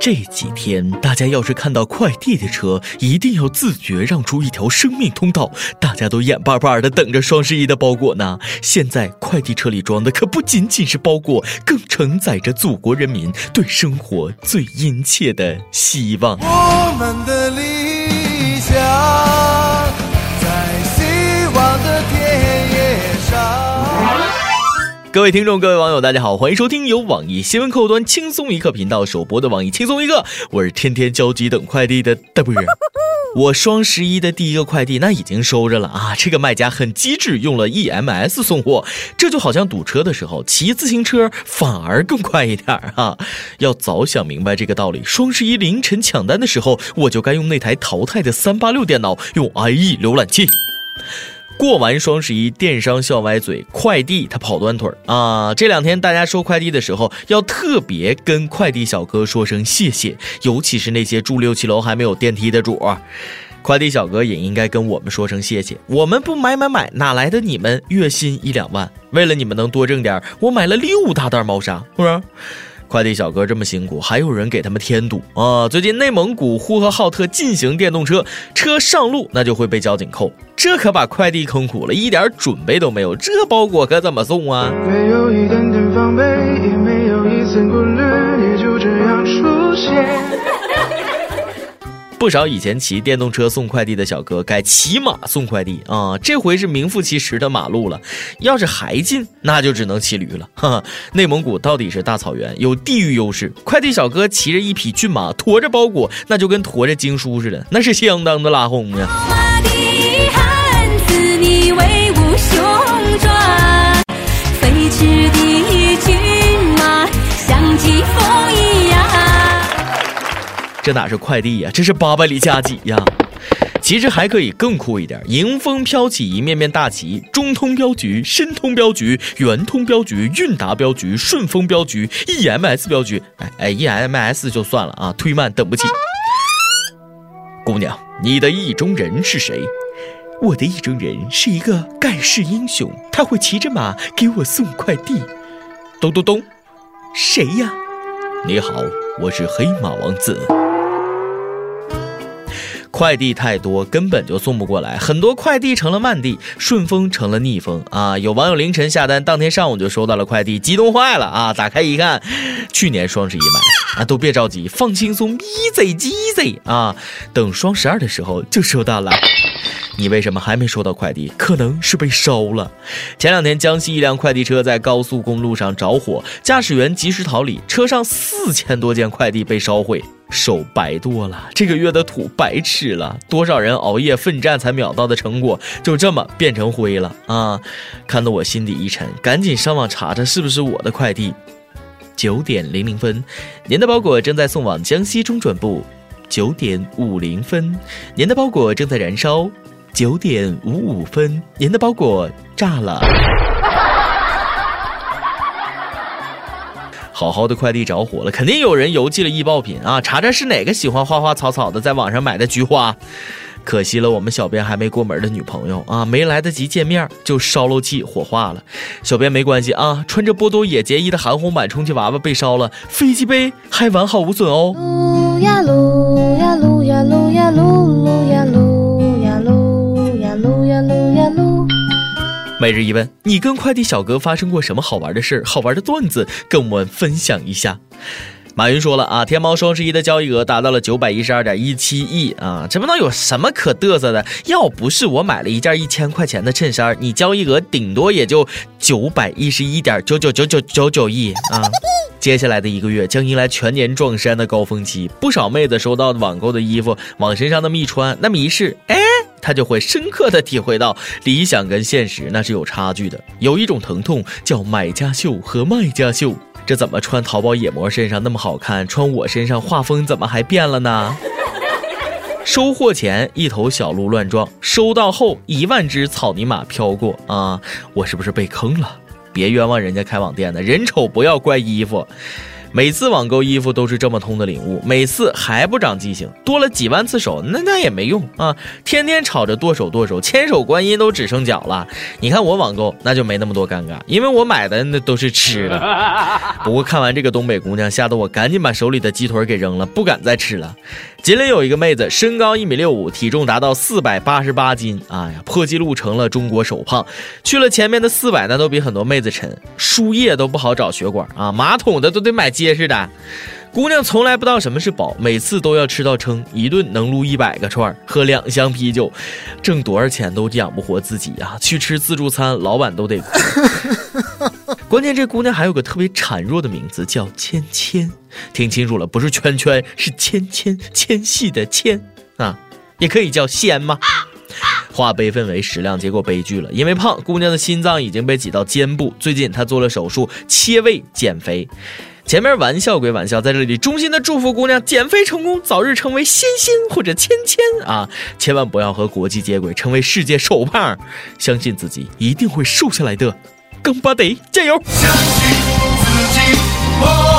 这几天，大家要是看到快递的车，一定要自觉让出一条生命通道。大家都眼巴巴的等着双十一的包裹呢。现在，快递车里装的可不仅仅是包裹，更承载着祖国人民对生活最殷切的希望。我们的理想。各位听众，各位网友，大家好，欢迎收听由网易新闻客户端“轻松一刻”频道首播的《网易轻松一刻》，我是天天焦急等快递的 W。我双十一的第一个快递那已经收着了啊！这个卖家很机智，用了 EMS 送货，这就好像堵车的时候骑自行车反而更快一点啊！要早想明白这个道理，双十一凌晨抢单的时候，我就该用那台淘汰的三八六电脑，用 IE 浏览器。过完双十一，电商笑歪嘴，快递他跑断腿儿啊！这两天大家收快递的时候，要特别跟快递小哥说声谢谢，尤其是那些住六七楼还没有电梯的主儿，快递小哥也应该跟我们说声谢谢。我们不买买买，哪来的你们月薪一两万？为了你们能多挣点，我买了六大袋猫砂，不是？快递小哥这么辛苦，还有人给他们添堵啊！最近内蒙古呼和浩特禁行电动车，车上路那就会被交警扣，这可把快递坑苦了，一点准备都没有，这包裹可怎么送啊？没没有有一一点点防备，也丝顾虑，就这样出现。不少以前骑电动车送快递的小哥改骑马送快递啊，这回是名副其实的马路了。要是还近，那就只能骑驴了。哈哈，内蒙古到底是大草原，有地域优势，快递小哥骑着一匹骏马，驮着包裹，那就跟驮着经书似的，那是相当的拉轰呀。马的汉子，你威武雄壮，飞驰的骏马，像疾风。这哪是快递呀，这是八百里加急呀！其实还可以更酷一点，迎风飘起一面面大旗：中通镖局、申通镖局、圆通镖局、韵达镖局、顺丰镖局、EMS 镖局。哎哎，EMS 就算了啊，推慢等不起。姑娘，你的意中人是谁？我的意中人是一个盖世英雄，他会骑着马给我送快递。咚咚咚，谁呀？你好，我是黑马王子。快递太多，根本就送不过来，很多快递成了慢递，顺丰成了逆风啊！有网友凌晨下单，当天上午就收到了快递，激动坏了啊！打开一看，去年双十一买的啊！都别着急，放轻松，e a s y easy 啊！等双十二的时候就收到了。你为什么还没收到快递？可能是被烧了。前两天江西一辆快递车在高速公路上着火，驾驶员及时逃离，车上四千多件快递被烧毁。手白剁了，这个月的土白吃了，多少人熬夜奋战才秒到的成果就这么变成灰了啊！看得我心底一沉，赶紧上网查查是不是我的快递。九点零零分，您的包裹正在送往江西中转部。九点五零分，您的包裹正在燃烧。九点五五分，您的包裹炸了。好好的快递着火了，肯定有人邮寄了易爆品啊！查查是哪个喜欢花花草草的，在网上买的菊花。可惜了，我们小编还没过门的女朋友啊，没来得及见面就烧漏气火化了。小编没关系啊，穿着波多野结衣的韩红版充气娃娃被烧了，飞机杯还完好无损哦。呀每日一问：你跟快递小哥发生过什么好玩的事儿？好玩的段子，跟我们分享一下。马云说了啊，天猫双十一的交易额达到了九百一十二点一七亿啊，这不能有什么可嘚瑟的。要不是我买了一件一千块钱的衬衫，你交易额顶多也就九百一十一点九九九九九九亿啊。接下来的一个月将迎来全年撞衫的高峰期，不少妹子收到网购的衣服，往身上那么一穿，那么一试，哎，她就会深刻的体会到理想跟现实那是有差距的。有一种疼痛叫买家秀和卖家秀。这怎么穿淘宝野模身上那么好看，穿我身上画风怎么还变了呢？收货前一头小鹿乱撞，收到后一万只草泥马飘过啊！我是不是被坑了？别冤枉人家开网店的人丑，不要怪衣服。每次网购衣服都是这么通的领悟，每次还不长记性，多了几万次手，那那也没用啊！天天吵着剁手剁手，千手观音都只剩脚了。你看我网购那就没那么多尴尬，因为我买的那都是吃的。不过看完这个东北姑娘，吓得我赶紧把手里的鸡腿给扔了，不敢再吃了。吉林有一个妹子，身高一米六五，体重达到四百八十八斤，哎呀，破纪录成了中国首胖。去了前面的四百，那都比很多妹子沉，输液都不好找血管啊，马桶的都得买。结实的姑娘从来不知道什么是饱，每次都要吃到撑，一顿能撸一百个串儿，喝两箱啤酒，挣多少钱都养不活自己啊！去吃自助餐，老板都得哭。关键这姑娘还有个特别孱弱的名字，叫芊芊。听清楚了，不是圈圈，是芊芊，纤细的纤啊，也可以叫纤吗？化悲愤为食量，结果悲剧了，因为胖，姑娘的心脏已经被挤到肩部。最近她做了手术，切胃减肥。前面玩笑归玩笑，在这里衷心的祝福姑娘减肥成功，早日成为仙仙或者芊芊啊！千万不要和国际接轨，成为世界瘦胖相信自己一定会瘦下来的，刚巴得，加油！相信自己。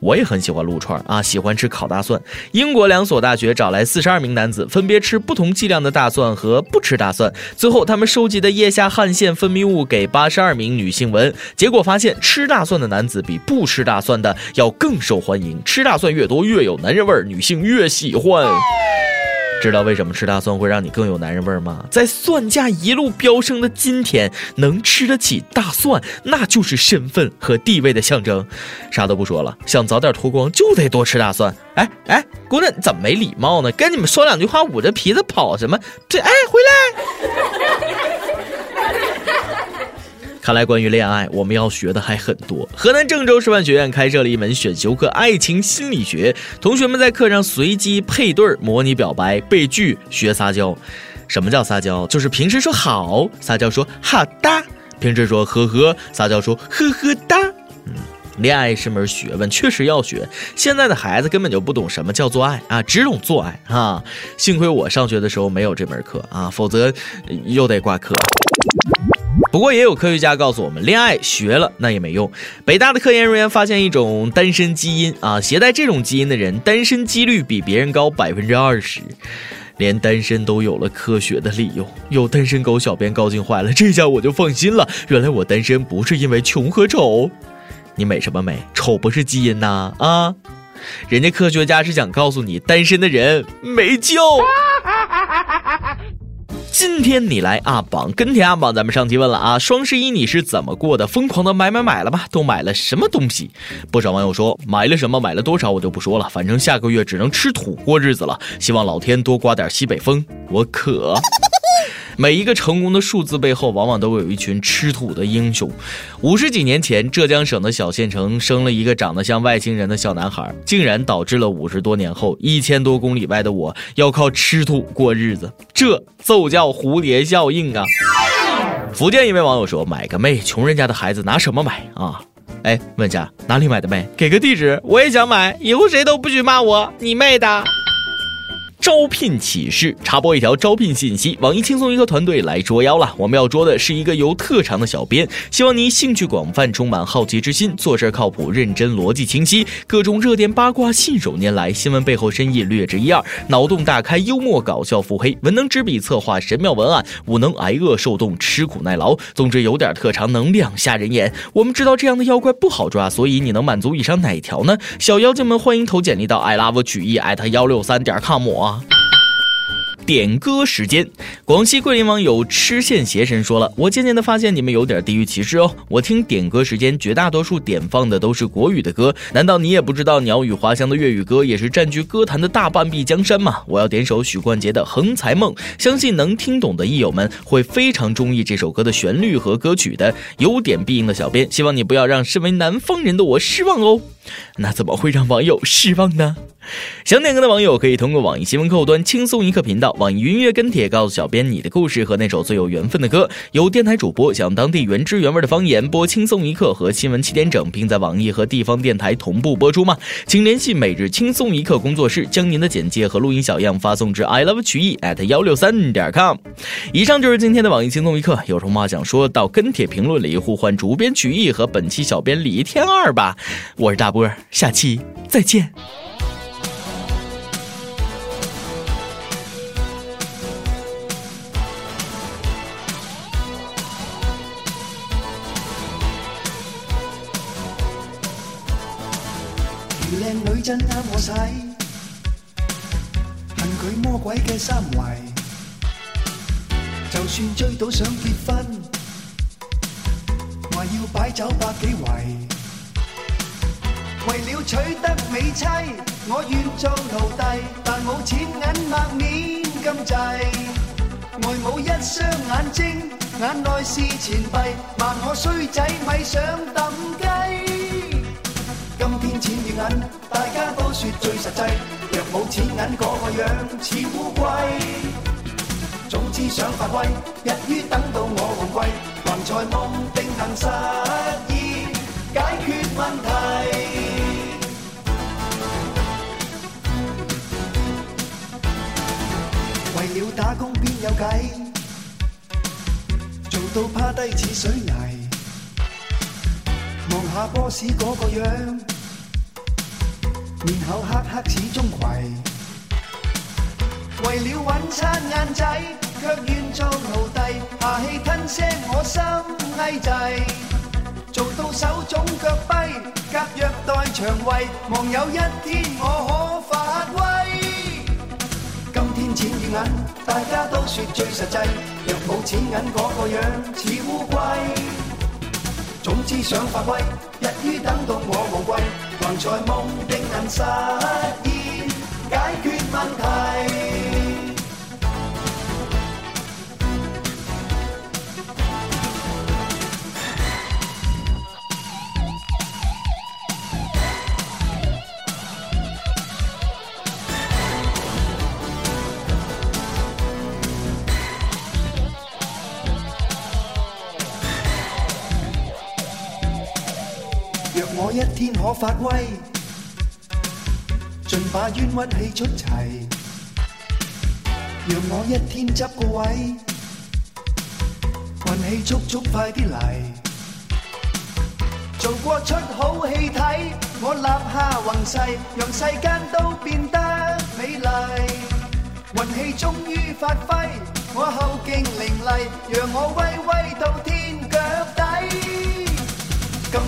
我也很喜欢撸串啊，喜欢吃烤大蒜。英国两所大学找来四十二名男子，分别吃不同剂量的大蒜和不吃大蒜。最后，他们收集的腋下汗腺分泌物给八十二名女性闻，结果发现吃大蒜的男子比不吃大蒜的要更受欢迎。吃大蒜越多，越有男人味儿，女性越喜欢。知道为什么吃大蒜会让你更有男人味吗？在蒜价一路飙升的今天，能吃得起大蒜，那就是身份和地位的象征。啥都不说了，想早点脱光就得多吃大蒜。哎哎，姑娘，你怎么没礼貌呢？跟你们说两句话，捂着鼻子跑什么？这哎，回来。看来关于恋爱，我们要学的还很多。河南郑州师范学院开设了一门选修课《爱情心理学》，同学们在课上随机配对，模拟表白、被拒、学撒娇。什么叫撒娇？就是平时说好，撒娇说好哒；平时说呵呵，撒娇说呵呵哒。嗯，恋爱是门学问，确实要学。现在的孩子根本就不懂什么叫做爱啊，只懂做爱啊。幸亏我上学的时候没有这门课啊，否则又得挂科。不过也有科学家告诉我们，恋爱学了那也没用。北大的科研人员发现一种单身基因啊，携带这种基因的人单身几率比别人高百分之二十，连单身都有了科学的理由。有单身狗小编高兴坏了，这下我就放心了，原来我单身不是因为穷和丑，你美什么美？丑不是基因呐啊！人家科学家是想告诉你，单身的人没救。今天你来阿榜跟帖阿榜，咱们上期问了啊，双十一你是怎么过的？疯狂的买买买了吧？都买了什么东西？不少网友说买了什么，买了多少，我就不说了，反正下个月只能吃土过日子了。希望老天多刮点西北风，我渴。每一个成功的数字背后，往往都有一群吃土的英雄。五十几年前，浙江省的小县城生了一个长得像外星人的小男孩，竟然导致了五十多年后，一千多公里外的我要靠吃土过日子。这就叫蝴蝶效应啊！福建一位网友说：“买个妹，穷人家的孩子拿什么买啊？”哎，问下哪里买的妹，给个地址，我也想买。以后谁都不许骂我，你妹的！招聘启事，插播一条招聘信息。网易轻松一刻团队来捉妖了，我们要捉的是一个有特长的小编。希望您兴趣广泛，充满好奇之心，做事靠谱、认真、逻辑清晰，各种热点八卦信手拈来，新闻背后深意略知一二，脑洞大开，幽默搞笑，腹黑，文能执笔策划神妙文案，武能挨饿受冻，吃苦耐劳。总之有点特长，能亮瞎人眼。我们知道这样的妖怪不好抓，所以你能满足以上哪条呢？小妖精们，欢迎投简历到 i love 据艺 at 幺六三点 com。点歌时间，广西桂林网友痴线邪神说了，我渐渐的发现你们有点地域歧视哦。我听点歌时间，绝大多数点放的都是国语的歌，难道你也不知道鸟语花香的粤语歌也是占据歌坛的大半壁江山吗？我要点首许冠杰的《横财梦》，相信能听懂的艺友们会非常中意这首歌的旋律和歌曲的。有点必应的小编，希望你不要让身为南方人的我失望哦。那怎么会让网友失望呢？想点歌的网友可以通过网易新闻客户端轻松一刻频道。网易云音乐跟帖告诉小编，你的故事和那首最有缘分的歌，由电台主播向当地原汁原味的方言，播轻松一刻和新闻七点整，并在网易和地方电台同步播出吗？请联系每日轻松一刻工作室，将您的简介和录音小样发送至 i love 曲艺 at 幺六三点 com。以上就是今天的网易轻松一刻，有什么话想说到跟帖评论里，互换主编曲艺和本期小编李天二吧。我是大波儿，下期再见。我使恨佢魔鬼嘅三围，就算追到想结婚，话要摆酒百几围。为了取得美妻，我愿做徒弟，但冇钱银百面金制，外母一双眼睛，眼内是钱币，万可衰仔咪想抌钱与银，大家都说最实际。若冇钱银，嗰个样似乌龟。总之想发威，日于等到我旺季，还在梦定能实现，解决问题。为了打工边有计，做到趴低似水泥，望下波士嗰个样。面口黑黑似钟馗。为了揾餐晏仔，却愿做奴隶，下气吞声我心翳滞。做到手肿脚跛，夹虐待肠胃，望有一天我可发威。今天钱与银，大家都说最实际，若冇钱银嗰个样似乌龟。总之想发威，日于等到我无归。雄在梦定能实现，解决问题。我发威，尽把冤屈气出齐，让我一天执个位，运气速速快啲嚟，做过出好戏睇，我立下宏誓，让世间都变得美丽，运气终于发挥，我后劲伶俐，让我威威到天。